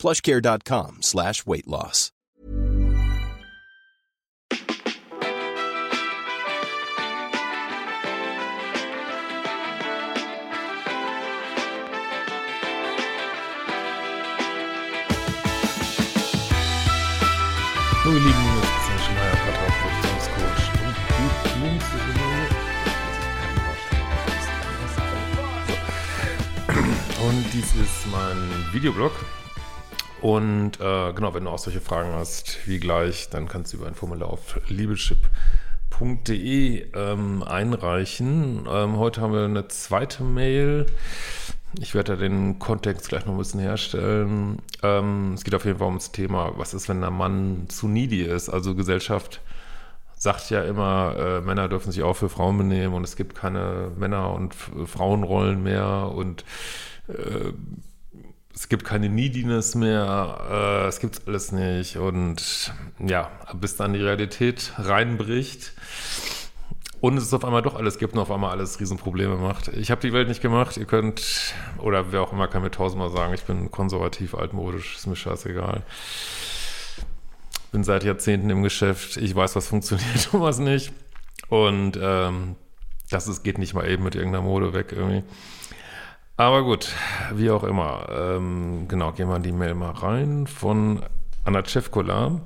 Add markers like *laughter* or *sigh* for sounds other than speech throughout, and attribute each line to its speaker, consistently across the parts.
Speaker 1: plushcare.com slash weight loss.
Speaker 2: Hallo ihr Lieben, das ist Christian Schmeier, Paartherapeutionscoach und Diplom-Psychologe. Und dies ist mein Videoblog. Und äh, genau, wenn du auch solche Fragen hast, wie gleich, dann kannst du über ein Formular auf liebeschip.de ähm, einreichen. Ähm, heute haben wir eine zweite Mail. Ich werde da den Kontext gleich noch ein bisschen herstellen. Ähm, es geht auf jeden Fall ums Thema, was ist, wenn ein Mann zu needy ist? Also Gesellschaft sagt ja immer, äh, Männer dürfen sich auch für Frauen benehmen und es gibt keine Männer- und Frauenrollen mehr und äh, es gibt keine Neediness mehr, äh, es gibt alles nicht und ja, bis dann die Realität reinbricht und es auf einmal doch alles gibt und auf einmal alles Riesenprobleme macht. Ich habe die Welt nicht gemacht, ihr könnt, oder wer auch immer kann mir tausendmal sagen, ich bin konservativ, altmodisch, ist mir scheißegal. Bin seit Jahrzehnten im Geschäft, ich weiß, was funktioniert *laughs* und was nicht. Und ähm, das ist, geht nicht mal eben mit irgendeiner Mode weg irgendwie. Aber gut, wie auch immer. Ähm, genau, gehen wir in die Mail mal rein von Anna Cevkola.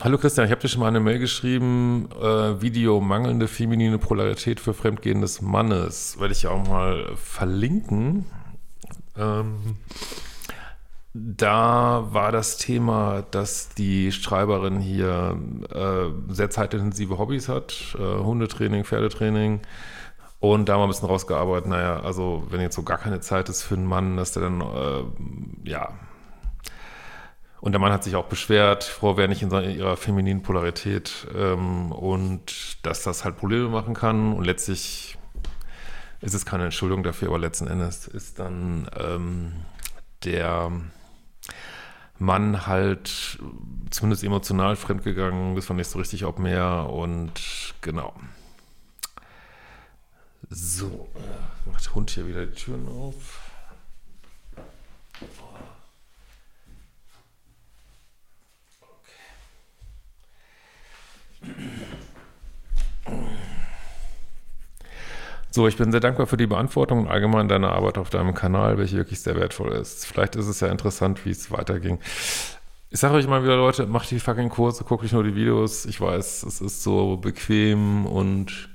Speaker 2: Hallo Christian, ich habe dir schon mal eine Mail geschrieben, äh, Video mangelnde feminine Polarität für Fremdgehen des Mannes. Werde ich ja auch mal verlinken. Ähm, da war das Thema, dass die Schreiberin hier äh, sehr zeitintensive Hobbys hat, äh, Hundetraining, Pferdetraining. Und da haben wir ein bisschen rausgearbeitet, naja, also wenn jetzt so gar keine Zeit ist für einen Mann, dass der dann, äh, ja, und der Mann hat sich auch beschwert, Frau wäre nicht in seiner, ihrer femininen Polarität ähm, und dass das halt Probleme machen kann. Und letztlich ist es keine Entschuldigung dafür, aber letzten Endes ist dann ähm, der Mann halt zumindest emotional fremdgegangen, das war nicht so richtig ob mehr und genau. So, äh, macht der Hund hier wieder die Türen auf. So, ich bin sehr dankbar für die Beantwortung und allgemein deine Arbeit auf deinem Kanal, welche wirklich sehr wertvoll ist. Vielleicht ist es ja interessant, wie es weiterging. Ich sage euch mal wieder, Leute, macht die fucking Kurse, guckt euch nur die Videos. Ich weiß, es ist so bequem und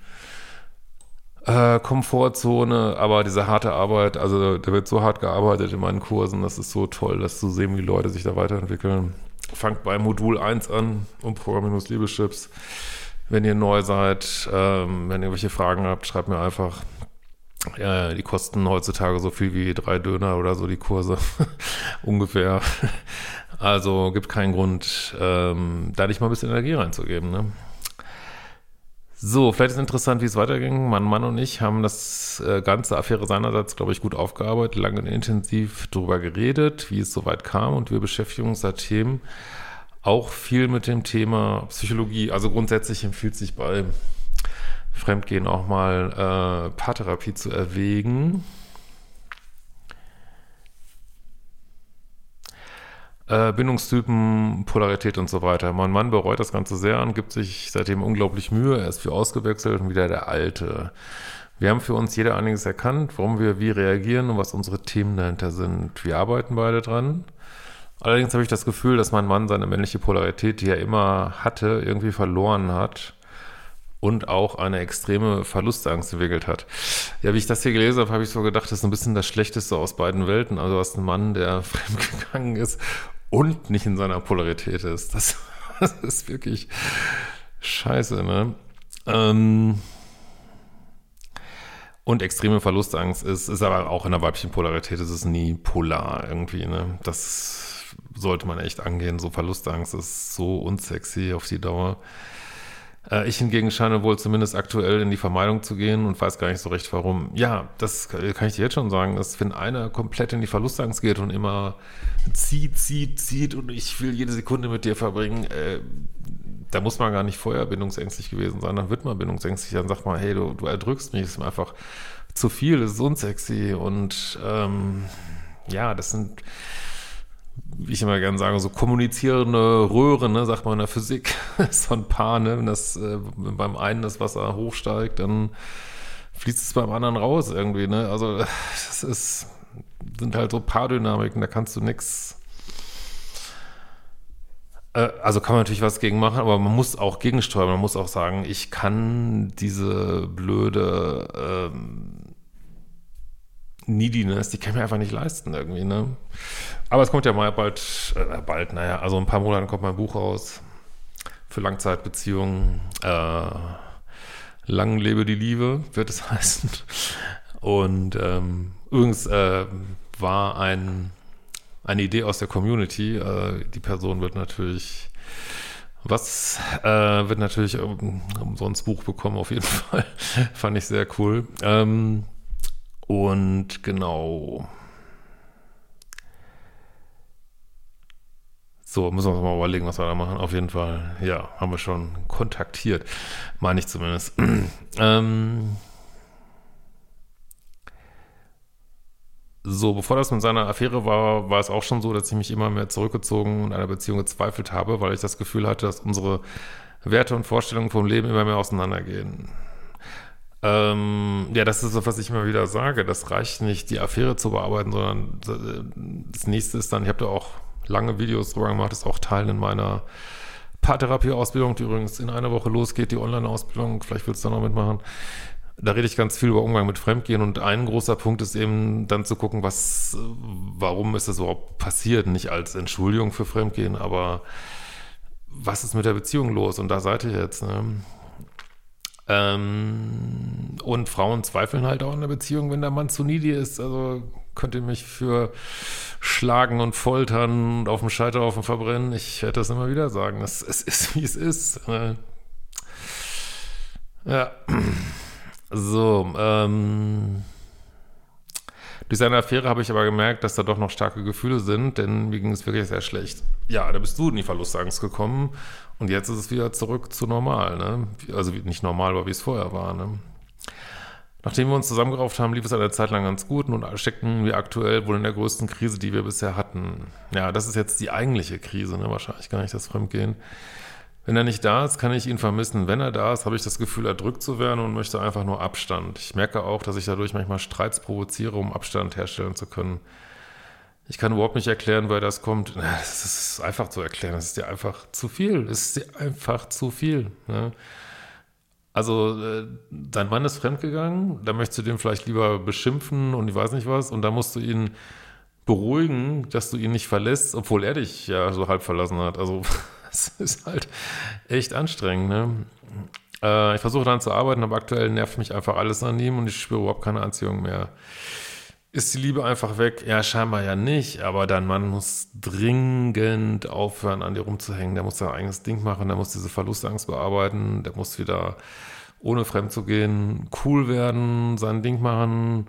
Speaker 2: äh, Komfortzone, aber diese harte Arbeit, also da wird so hart gearbeitet in meinen Kursen, das ist so toll, das zu sehen, wie Leute sich da weiterentwickeln. Fangt bei Modul 1 an und Programm-Liebeschips. Wenn ihr neu seid, ähm, wenn ihr irgendwelche Fragen habt, schreibt mir einfach. Ja, die kosten heutzutage so viel wie drei Döner oder so, die Kurse. *laughs* Ungefähr. Also gibt keinen Grund, ähm, da nicht mal ein bisschen Energie reinzugeben. Ne? So, vielleicht ist interessant, wie es weiterging. Mein Mann und ich haben das äh, ganze Affäre seinerseits, glaube ich, gut aufgearbeitet, lange und intensiv darüber geredet, wie es soweit kam und wir beschäftigen uns seitdem auch viel mit dem Thema Psychologie. Also grundsätzlich empfiehlt sich bei Fremdgehen auch mal äh, Paartherapie zu erwägen. Äh, Bindungstypen, Polarität und so weiter. Mein Mann bereut das Ganze sehr und gibt sich seitdem unglaublich Mühe. Er ist viel ausgewechselt und wieder der Alte. Wir haben für uns jeder einiges erkannt, warum wir wie reagieren und was unsere Themen dahinter sind. Wir arbeiten beide dran. Allerdings habe ich das Gefühl, dass mein Mann seine männliche Polarität, die er immer hatte, irgendwie verloren hat und auch eine extreme Verlustangst entwickelt hat. Ja, wie ich das hier gelesen habe, habe ich so gedacht, das ist ein bisschen das Schlechteste aus beiden Welten. Also hast einen Mann, der *laughs* fremdgegangen ist und nicht in seiner Polarität ist. Das, *laughs* das ist wirklich scheiße, ne? Ähm und extreme Verlustangst ist, ist aber auch in der weiblichen Polarität, ist es nie polar irgendwie, ne? Das sollte man echt angehen. So Verlustangst ist so unsexy auf die Dauer. Äh, ich hingegen scheine wohl zumindest aktuell in die Vermeidung zu gehen und weiß gar nicht so recht warum. Ja, das kann ich dir jetzt schon sagen, dass wenn einer komplett in die Verlustangst geht und immer zieht, zieht, zieht und ich will jede Sekunde mit dir verbringen, äh, da muss man gar nicht vorher bindungsängstlich gewesen sein, dann wird man bindungsängstlich, dann sagt man, hey, du, du erdrückst mich, ist einfach zu viel, ist unsexy und ähm, ja, das sind wie ich immer gerne sage, so kommunizierende Röhren, ne, sagt man in der Physik, *laughs* so ein paar, ne, wenn das äh, beim einen das Wasser hochsteigt, dann fließt es beim anderen raus irgendwie, ne, also das ist, sind halt so Paardynamiken, da kannst du nichts, äh, also kann man natürlich was gegen machen, aber man muss auch gegensteuern, man muss auch sagen, ich kann diese blöde, ähm, Neediness, die kann ich mir einfach nicht leisten irgendwie, ne? Aber es kommt ja mal bald, äh, bald, naja, also ein paar Monate kommt mein Buch raus für Langzeitbeziehungen. Äh, lang lebe die Liebe, wird es *laughs* heißen. Und ähm, übrigens äh, war ein, eine Idee aus der Community. Äh, die Person wird natürlich was äh, wird natürlich umsonst Buch bekommen, auf jeden *laughs* Fall. Fand ich sehr cool. Ähm, und genau. So, müssen wir uns mal überlegen, was wir da machen. Auf jeden Fall, ja, haben wir schon kontaktiert. Meine ich zumindest. *clears throat* ähm, so, bevor das mit seiner Affäre war, war es auch schon so, dass ich mich immer mehr zurückgezogen und einer Beziehung gezweifelt habe, weil ich das Gefühl hatte, dass unsere Werte und Vorstellungen vom Leben immer mehr auseinandergehen. Ähm, ja, das ist so, was ich immer wieder sage. Das reicht nicht, die Affäre zu bearbeiten, sondern das nächste ist dann, ich habe da auch lange Videos drüber gemacht, ist auch Teil in meiner Paartherapie-Ausbildung, die übrigens in einer Woche losgeht, die Online-Ausbildung. Vielleicht willst du da noch mitmachen. Da rede ich ganz viel über Umgang mit Fremdgehen und ein großer Punkt ist eben dann zu gucken, was, warum ist das überhaupt passiert? Nicht als Entschuldigung für Fremdgehen, aber was ist mit der Beziehung los? Und da seid ihr jetzt. Ne? Ähm, und Frauen zweifeln halt auch in der Beziehung, wenn der Mann zu needy ist. Also könnt ihr mich für schlagen und foltern und auf dem Scheiterhaufen verbrennen. Ich werde das immer wieder sagen. Es, es ist, wie es ist. Äh, ja. *clears throat* So, ähm. Durch seine Affäre habe ich aber gemerkt, dass da doch noch starke Gefühle sind, denn mir ging es wirklich sehr schlecht. Ja, da bist du in die Verlustangst gekommen und jetzt ist es wieder zurück zu normal, ne? Also nicht normal, aber wie es vorher war, ne? Nachdem wir uns zusammengerauft haben, lief es eine Zeit lang ganz gut und steckten wir aktuell wohl in der größten Krise, die wir bisher hatten. Ja, das ist jetzt die eigentliche Krise, ne? Wahrscheinlich gar nicht das Fremdgehen. Wenn er nicht da ist, kann ich ihn vermissen. Wenn er da ist, habe ich das Gefühl, erdrückt zu werden und möchte einfach nur Abstand. Ich merke auch, dass ich dadurch manchmal Streits provoziere, um Abstand herstellen zu können. Ich kann überhaupt nicht erklären, woher das kommt. Das ist einfach zu erklären. Das ist dir einfach zu viel. Das ist dir einfach zu viel. Ne? Also, äh, dein Mann ist fremdgegangen, da möchtest du den vielleicht lieber beschimpfen und ich weiß nicht was. Und da musst du ihn beruhigen, dass du ihn nicht verlässt, obwohl er dich ja so halb verlassen hat. Also, *laughs* es ist halt echt anstrengend. Ne? Äh, ich versuche dann zu arbeiten, aber aktuell nervt mich einfach alles an ihm und ich spüre überhaupt keine Anziehung mehr. Ist die Liebe einfach weg? Ja, scheinbar ja nicht, aber dein Mann muss dringend aufhören, an dir rumzuhängen. Der muss sein eigenes Ding machen, der muss diese Verlustangst bearbeiten, der muss wieder, ohne fremd zu gehen, cool werden, sein Ding machen.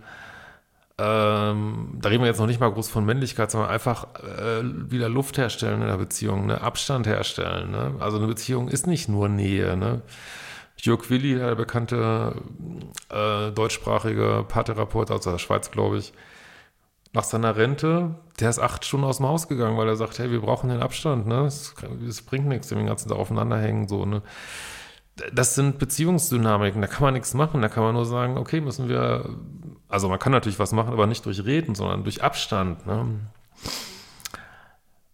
Speaker 2: Ähm, da reden wir jetzt noch nicht mal groß von Männlichkeit, sondern einfach äh, wieder Luft herstellen in der Beziehung, ne? Abstand herstellen. Ne? Also eine Beziehung ist nicht nur Nähe. Ne? Jörg Willi, der bekannte äh, deutschsprachige Paartherapeut aus der Schweiz, glaube ich, nach seiner Rente, der ist acht Stunden aus dem Haus gegangen, weil er sagt, hey, wir brauchen den Abstand, ne? Es, bringt nichts, den ganzen Tag aufeinander hängen, so, ne? Das sind Beziehungsdynamiken, da kann man nichts machen, da kann man nur sagen, okay, müssen wir, also man kann natürlich was machen, aber nicht durch Reden, sondern durch Abstand, ne?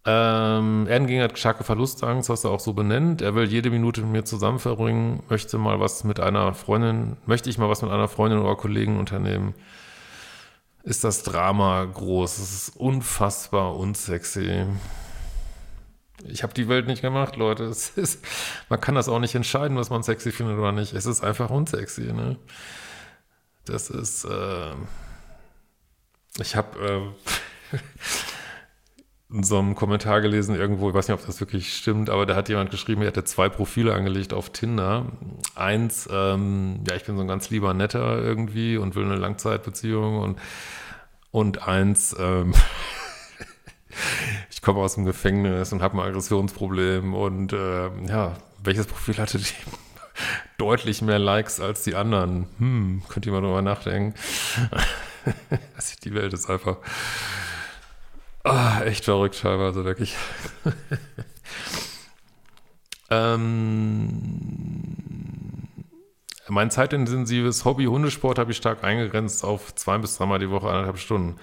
Speaker 2: Ähm, Erdenging hat starke Verlustangst, was er auch so benennt. Er will jede Minute mit mir zusammen verbringen, möchte mal was mit einer Freundin, möchte ich mal was mit einer Freundin oder Kollegen unternehmen. Ist das Drama groß? Es ist unfassbar unsexy. Ich habe die Welt nicht gemacht, Leute. *laughs* Ist, man kann das auch nicht entscheiden, was man sexy findet oder nicht. Es ist einfach unsexy. Ne? Das ist. Äh, ich habe. Äh, in so einem Kommentar gelesen irgendwo, ich weiß nicht, ob das wirklich stimmt, aber da hat jemand geschrieben, er hätte zwei Profile angelegt auf Tinder. Eins, ähm, ja, ich bin so ein ganz lieber Netter irgendwie und will eine Langzeitbeziehung und, und eins, ähm, *laughs* ich komme aus dem Gefängnis und habe ein Aggressionsproblem und äh, ja, welches Profil hatte die? *laughs* Deutlich mehr Likes als die anderen. Hm, könnt ihr mal drüber nachdenken. *laughs* die Welt ist einfach Oh, echt verrückt teilweise, wirklich. *laughs* ähm, mein zeitintensives Hobby Hundesport habe ich stark eingegrenzt auf zwei bis dreimal die Woche, eineinhalb Stunden.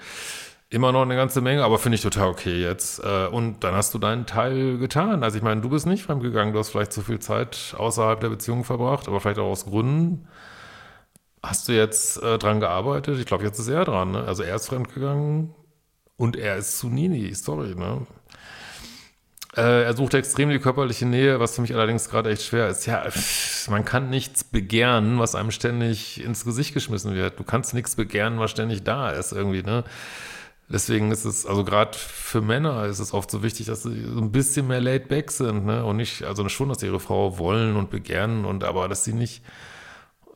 Speaker 2: Immer noch eine ganze Menge, aber finde ich total okay jetzt. Äh, und dann hast du deinen Teil getan. Also ich meine, du bist nicht fremdgegangen, du hast vielleicht zu viel Zeit außerhalb der Beziehung verbracht, aber vielleicht auch aus Gründen. Hast du jetzt äh, dran gearbeitet? Ich glaube, jetzt ist er dran. Ne? Also er ist fremdgegangen, und er ist zu needy, sorry, ne? Äh, er sucht extrem die körperliche Nähe, was für mich allerdings gerade echt schwer ist. Ja, man kann nichts begehren, was einem ständig ins Gesicht geschmissen wird. Du kannst nichts begehren, was ständig da ist irgendwie, ne? Deswegen ist es, also gerade für Männer ist es oft so wichtig, dass sie so ein bisschen mehr laid back sind, ne? Und nicht, also schon, dass sie ihre Frau wollen und begehren und aber, dass sie nicht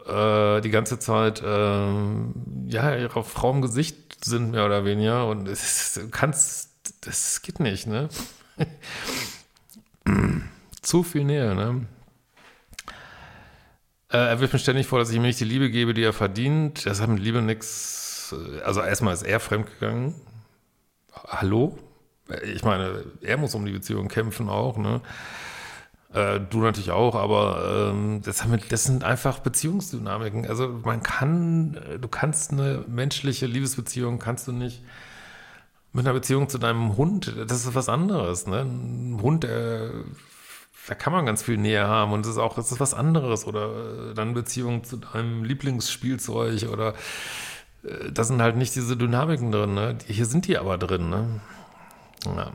Speaker 2: äh, die ganze Zeit, äh, ja, ihrer Frau im Gesicht sind, mehr oder weniger. Und es kannst, das geht nicht, ne? *clears throat* Zu viel Nähe, ne? Äh, er wirft mir ständig vor, dass ich ihm nicht die Liebe gebe, die er verdient. Das hat mit Liebe nichts. Also erstmal ist er fremdgegangen. Hallo? Ich meine, er muss um die Beziehung kämpfen auch, ne? Äh, du natürlich auch, aber ähm, das, das sind einfach Beziehungsdynamiken. Also man kann, äh, du kannst eine menschliche Liebesbeziehung, kannst du nicht mit einer Beziehung zu deinem Hund, das ist was anderes. Ne? Ein Hund, der, da kann man ganz viel näher haben und es ist auch, es ist was anderes. Oder äh, dann Beziehung zu deinem Lieblingsspielzeug oder äh, da sind halt nicht diese Dynamiken drin. Ne? Hier sind die aber drin. Ne? Ja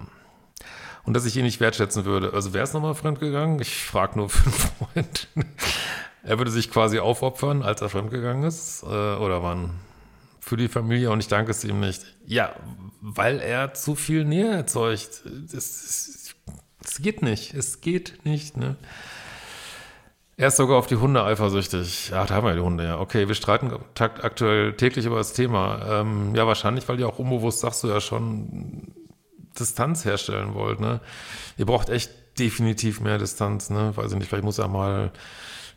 Speaker 2: und dass ich ihn nicht wertschätzen würde. Also wäre es nochmal fremdgegangen? Ich frage nur *laughs* für einen Freund. er würde sich quasi aufopfern, als er fremdgegangen ist? Äh, oder wann? Für die Familie und ich danke es ihm nicht. Ja, weil er zu viel Nähe erzeugt. Es geht nicht. Es geht nicht, ne? Er ist sogar auf die Hunde eifersüchtig. Ja, da haben wir die Hunde, ja. Okay, wir streiten aktuell täglich über das Thema. Ähm, ja, wahrscheinlich, weil die auch unbewusst, sagst du ja schon, Distanz herstellen wollt, ne? Ihr braucht echt definitiv mehr Distanz, ne? Weiß ich nicht, vielleicht muss er mal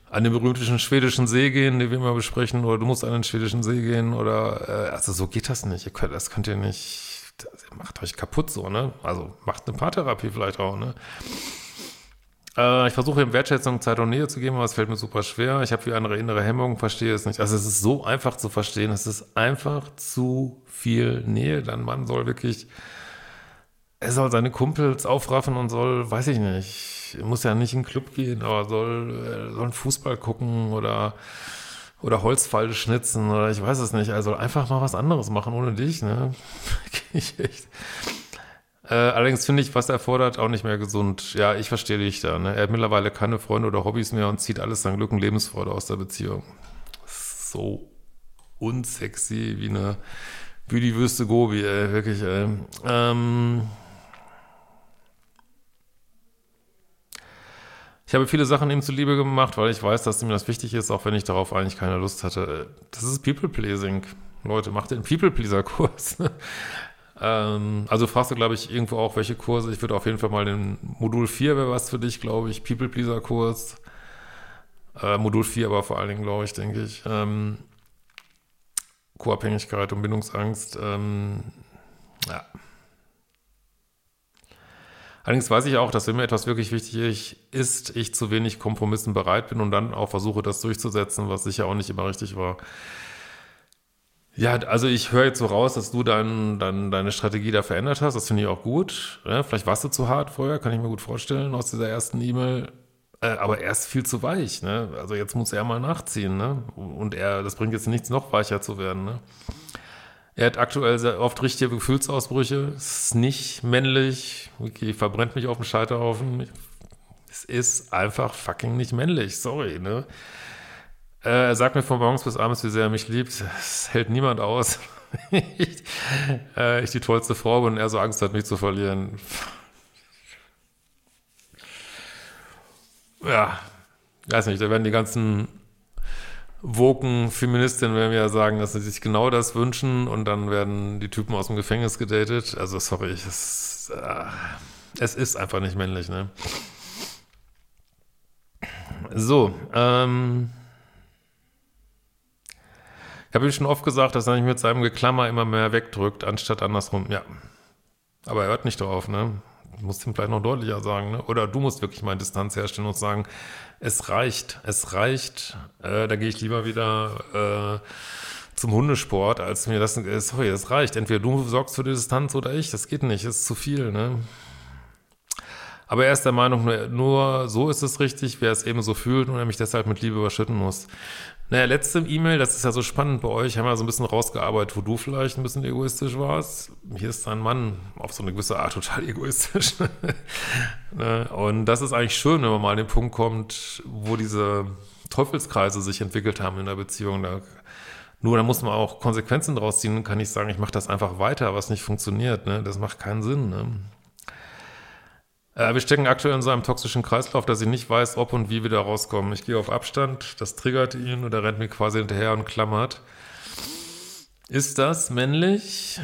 Speaker 2: an den berühmten schwedischen See gehen, den wir mal besprechen, oder du musst an den schwedischen See gehen, oder, äh, also so geht das nicht. Ihr könnt, das könnt ihr nicht, das macht euch kaputt so, ne? Also macht eine Paartherapie vielleicht auch, ne? Äh, ich versuche ihm Wertschätzung, Zeit und Nähe zu geben, aber es fällt mir super schwer. Ich habe wie andere innere Hemmungen, verstehe es nicht. Also es ist so einfach zu verstehen, es ist einfach zu viel Nähe. Dein Mann soll wirklich er soll seine Kumpels aufraffen und soll, weiß ich nicht, muss ja nicht in den Club gehen, aber soll, soll Fußball gucken oder, oder Holzpfeile schnitzen oder ich weiß es nicht. Er soll einfach mal was anderes machen ohne dich, ne? *laughs* ich echt. Äh, allerdings finde ich, was er fordert, auch nicht mehr gesund. Ja, ich verstehe dich da. Ne? Er hat mittlerweile keine Freunde oder Hobbys mehr und zieht alles sein Glück und Lebensfreude aus der Beziehung. So unsexy wie eine wie die Wüste Gobi, ey, wirklich, ey. Ähm, Ich habe viele Sachen ihm zuliebe gemacht, weil ich weiß, dass ihm das wichtig ist, auch wenn ich darauf eigentlich keine Lust hatte. Das ist People-Pleasing. Leute, macht den People-Pleaser-Kurs. Ähm, also fragst du, glaube ich, irgendwo auch, welche Kurse. Ich würde auf jeden Fall mal den Modul 4 wäre was für dich, glaube ich. People-Pleaser-Kurs. Äh, Modul 4 aber vor allen Dingen, glaube ich, denke ich. Ähm, Co-Abhängigkeit und Bindungsangst. Ähm, ja. Allerdings weiß ich auch, dass wenn mir etwas wirklich wichtig ist, ich zu wenig Kompromissen bereit bin und dann auch versuche, das durchzusetzen, was sicher auch nicht immer richtig war. Ja, also ich höre jetzt so raus, dass du dein, dein, deine Strategie da verändert hast. Das finde ich auch gut. Ja, vielleicht warst du zu hart vorher, kann ich mir gut vorstellen aus dieser ersten E-Mail. Äh, aber er ist viel zu weich. Ne? Also jetzt muss er mal nachziehen. Ne? Und er, das bringt jetzt nichts, noch weicher zu werden. Ne? Er hat aktuell sehr oft richtige Gefühlsausbrüche. Ist nicht männlich. Okay, verbrennt mich auf dem Scheiterhaufen. Es ist einfach fucking nicht männlich. Sorry, ne? Er sagt mir von morgens bis abends, wie sehr er mich liebt. Es hält niemand aus. *laughs* ich, äh, ich die tollste Frau bin und er so Angst hat, mich zu verlieren. Ja, weiß nicht, da werden die ganzen woken Feministinnen werden ja sagen, dass sie sich genau das wünschen und dann werden die Typen aus dem Gefängnis gedatet. Also sorry, es, äh, es ist einfach nicht männlich, ne? So, ähm, ich habe ihm schon oft gesagt, dass er nicht mit seinem Geklammer immer mehr wegdrückt, anstatt andersrum. Ja, aber er hört nicht drauf, ne? Ich muss ihm vielleicht noch deutlicher sagen, ne? Oder du musst wirklich mal Distanz herstellen und sagen, es reicht, es reicht. Äh, da gehe ich lieber wieder äh, zum Hundesport, als mir das, äh, sorry, es reicht. Entweder du sorgst für die Distanz oder ich, das geht nicht, das ist zu viel, ne? Aber er ist der Meinung, nur, nur so ist es richtig, wer es eben so fühlt und er mich deshalb mit Liebe überschütten muss. Naja, letzte E-Mail, das ist ja so spannend bei euch, haben wir so ein bisschen rausgearbeitet, wo du vielleicht ein bisschen egoistisch warst. Hier ist dein Mann auf so eine gewisse Art total *laughs* egoistisch. Ne? und das ist eigentlich schön, wenn man mal an den Punkt kommt, wo diese Teufelskreise sich entwickelt haben in der Beziehung. Nur da muss man auch Konsequenzen draus ziehen, kann ich sagen, ich mache das einfach weiter, was nicht funktioniert. Ne? Das macht keinen Sinn. Ne? Äh, wir stecken aktuell in so einem toxischen Kreislauf, dass ich nicht weiß, ob und wie wir da rauskommen. Ich gehe auf Abstand, das triggert ihn oder rennt mir quasi hinterher und klammert. Ist das männlich?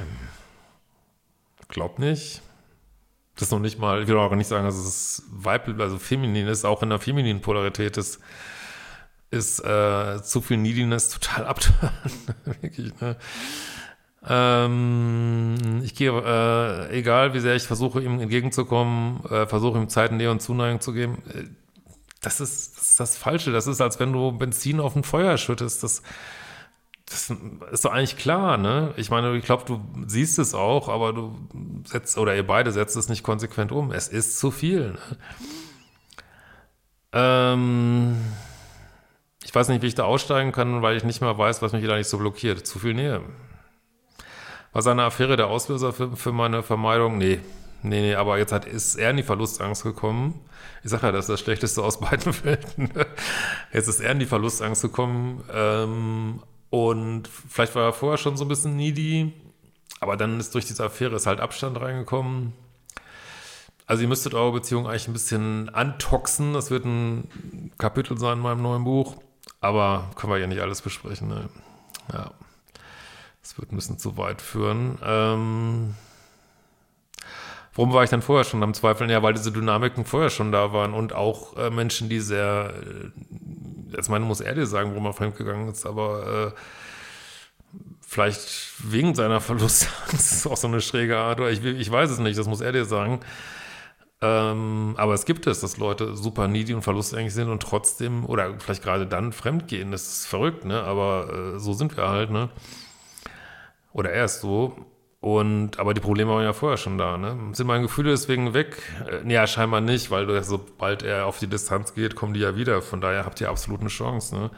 Speaker 2: Glaub nicht. Das ist noch nicht mal, ich will auch nicht sagen, dass es weiblich, also feminin ist, auch in der femininen Polarität ist, ist äh, zu viel Neediness total abtören. *laughs* Wirklich, ne? Ähm, ich gehe, äh, egal wie sehr ich versuche, ihm entgegenzukommen, äh, versuche ihm Zeit, Nähe und Zuneigung zu geben. Äh, das ist, das ist das Falsche. Das ist, als wenn du Benzin auf ein Feuer schüttest. Das, das ist doch eigentlich klar, ne? Ich meine, ich glaube, du siehst es auch, aber du setzt, oder ihr beide setzt es nicht konsequent um. Es ist zu viel. Ne? Ähm, ich weiß nicht, wie ich da aussteigen kann, weil ich nicht mehr weiß, was mich da nicht so blockiert. Zu viel Nähe. War seine Affäre der Auslöser für, für meine Vermeidung? Nee. Nee, nee, aber jetzt hat, ist er in die Verlustangst gekommen. Ich sage ja, das ist das Schlechteste aus *laughs* beiden Welten. Jetzt ist er in die Verlustangst gekommen. Ähm, und vielleicht war er vorher schon so ein bisschen needy. Aber dann ist durch diese Affäre ist halt Abstand reingekommen. Also ihr müsstet eure Beziehung eigentlich ein bisschen antoxen. Das wird ein Kapitel sein in meinem neuen Buch. Aber können wir ja nicht alles besprechen. Ne? Ja. Das wird ein bisschen zu weit führen. Ähm, warum war ich dann vorher schon am Zweifeln? Ja, weil diese Dynamiken vorher schon da waren und auch äh, Menschen, die sehr, äh, jetzt meine, muss er dir sagen, warum er fremdgegangen ist, aber äh, vielleicht wegen seiner Verlustangst, *laughs* das ist auch so eine schräge Art, oder ich, ich weiß es nicht, das muss er dir sagen. Ähm, aber es gibt es, dass Leute super needy und verlustängstlich sind und trotzdem, oder vielleicht gerade dann fremdgehen. Das ist verrückt, ne? Aber äh, so sind wir halt, ne? Oder er ist so. Und, aber die Probleme waren ja vorher schon da, ne? Sind meine Gefühle deswegen weg? Äh, ja, scheinbar nicht, weil du, sobald er auf die Distanz geht, kommen die ja wieder. Von daher habt ihr absolut eine Chance, ne?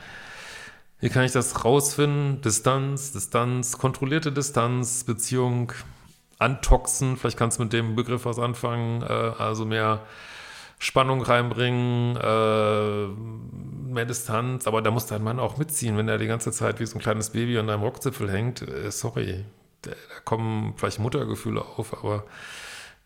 Speaker 2: Wie kann ich das rausfinden? Distanz, Distanz, kontrollierte Distanz, Beziehung, antoxen. Vielleicht kannst du mit dem Begriff was anfangen. Äh, also mehr Spannung reinbringen, äh, mehr Distanz, aber da muss dein Mann auch mitziehen, wenn er die ganze Zeit wie so ein kleines Baby an deinem Rockzipfel hängt. Äh, sorry, da, kommen vielleicht Muttergefühle auf, aber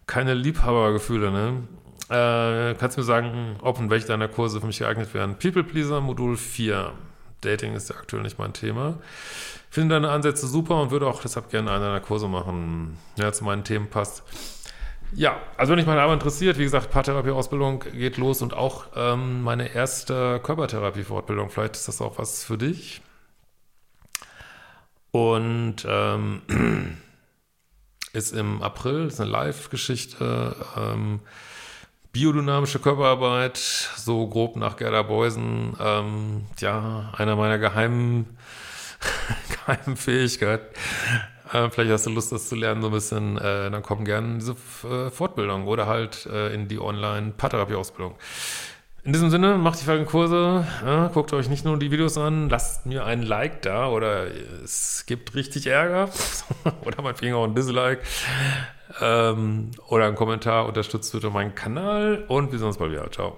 Speaker 2: keine Liebhabergefühle, ne? Äh, kannst du mir sagen, ob und welche deiner Kurse für mich geeignet wären? People Pleaser Modul 4. Dating ist ja aktuell nicht mein Thema. Finde deine Ansätze super und würde auch deshalb gerne einen deiner Kurse machen, der ja, zu meinen Themen passt. Ja, also wenn dich meine Arbeit interessiert, wie gesagt, Paartherapie-Ausbildung geht los und auch ähm, meine erste Körpertherapie-Fortbildung. Vielleicht ist das auch was für dich. Und ähm, *clears throat* ist im April, ist eine Live-Geschichte, ähm, biodynamische Körperarbeit, so grob nach Gerda Beusen, ähm, ja, einer meiner geheimen, *laughs* geheimen Fähigkeiten. Äh, vielleicht hast du Lust, das zu lernen, so ein bisschen. Äh, dann komm gerne diese äh, Fortbildung oder halt äh, in die Online-Paartherapie-Ausbildung. In diesem Sinne, macht die folgenden Kurse, ja, guckt euch nicht nur die Videos an, lasst mir ein Like da oder es gibt richtig Ärger *laughs* oder mein Finger und ein Dislike ähm, oder einen Kommentar, unterstützt bitte meinen Kanal und wir sehen uns bald wieder. Ciao.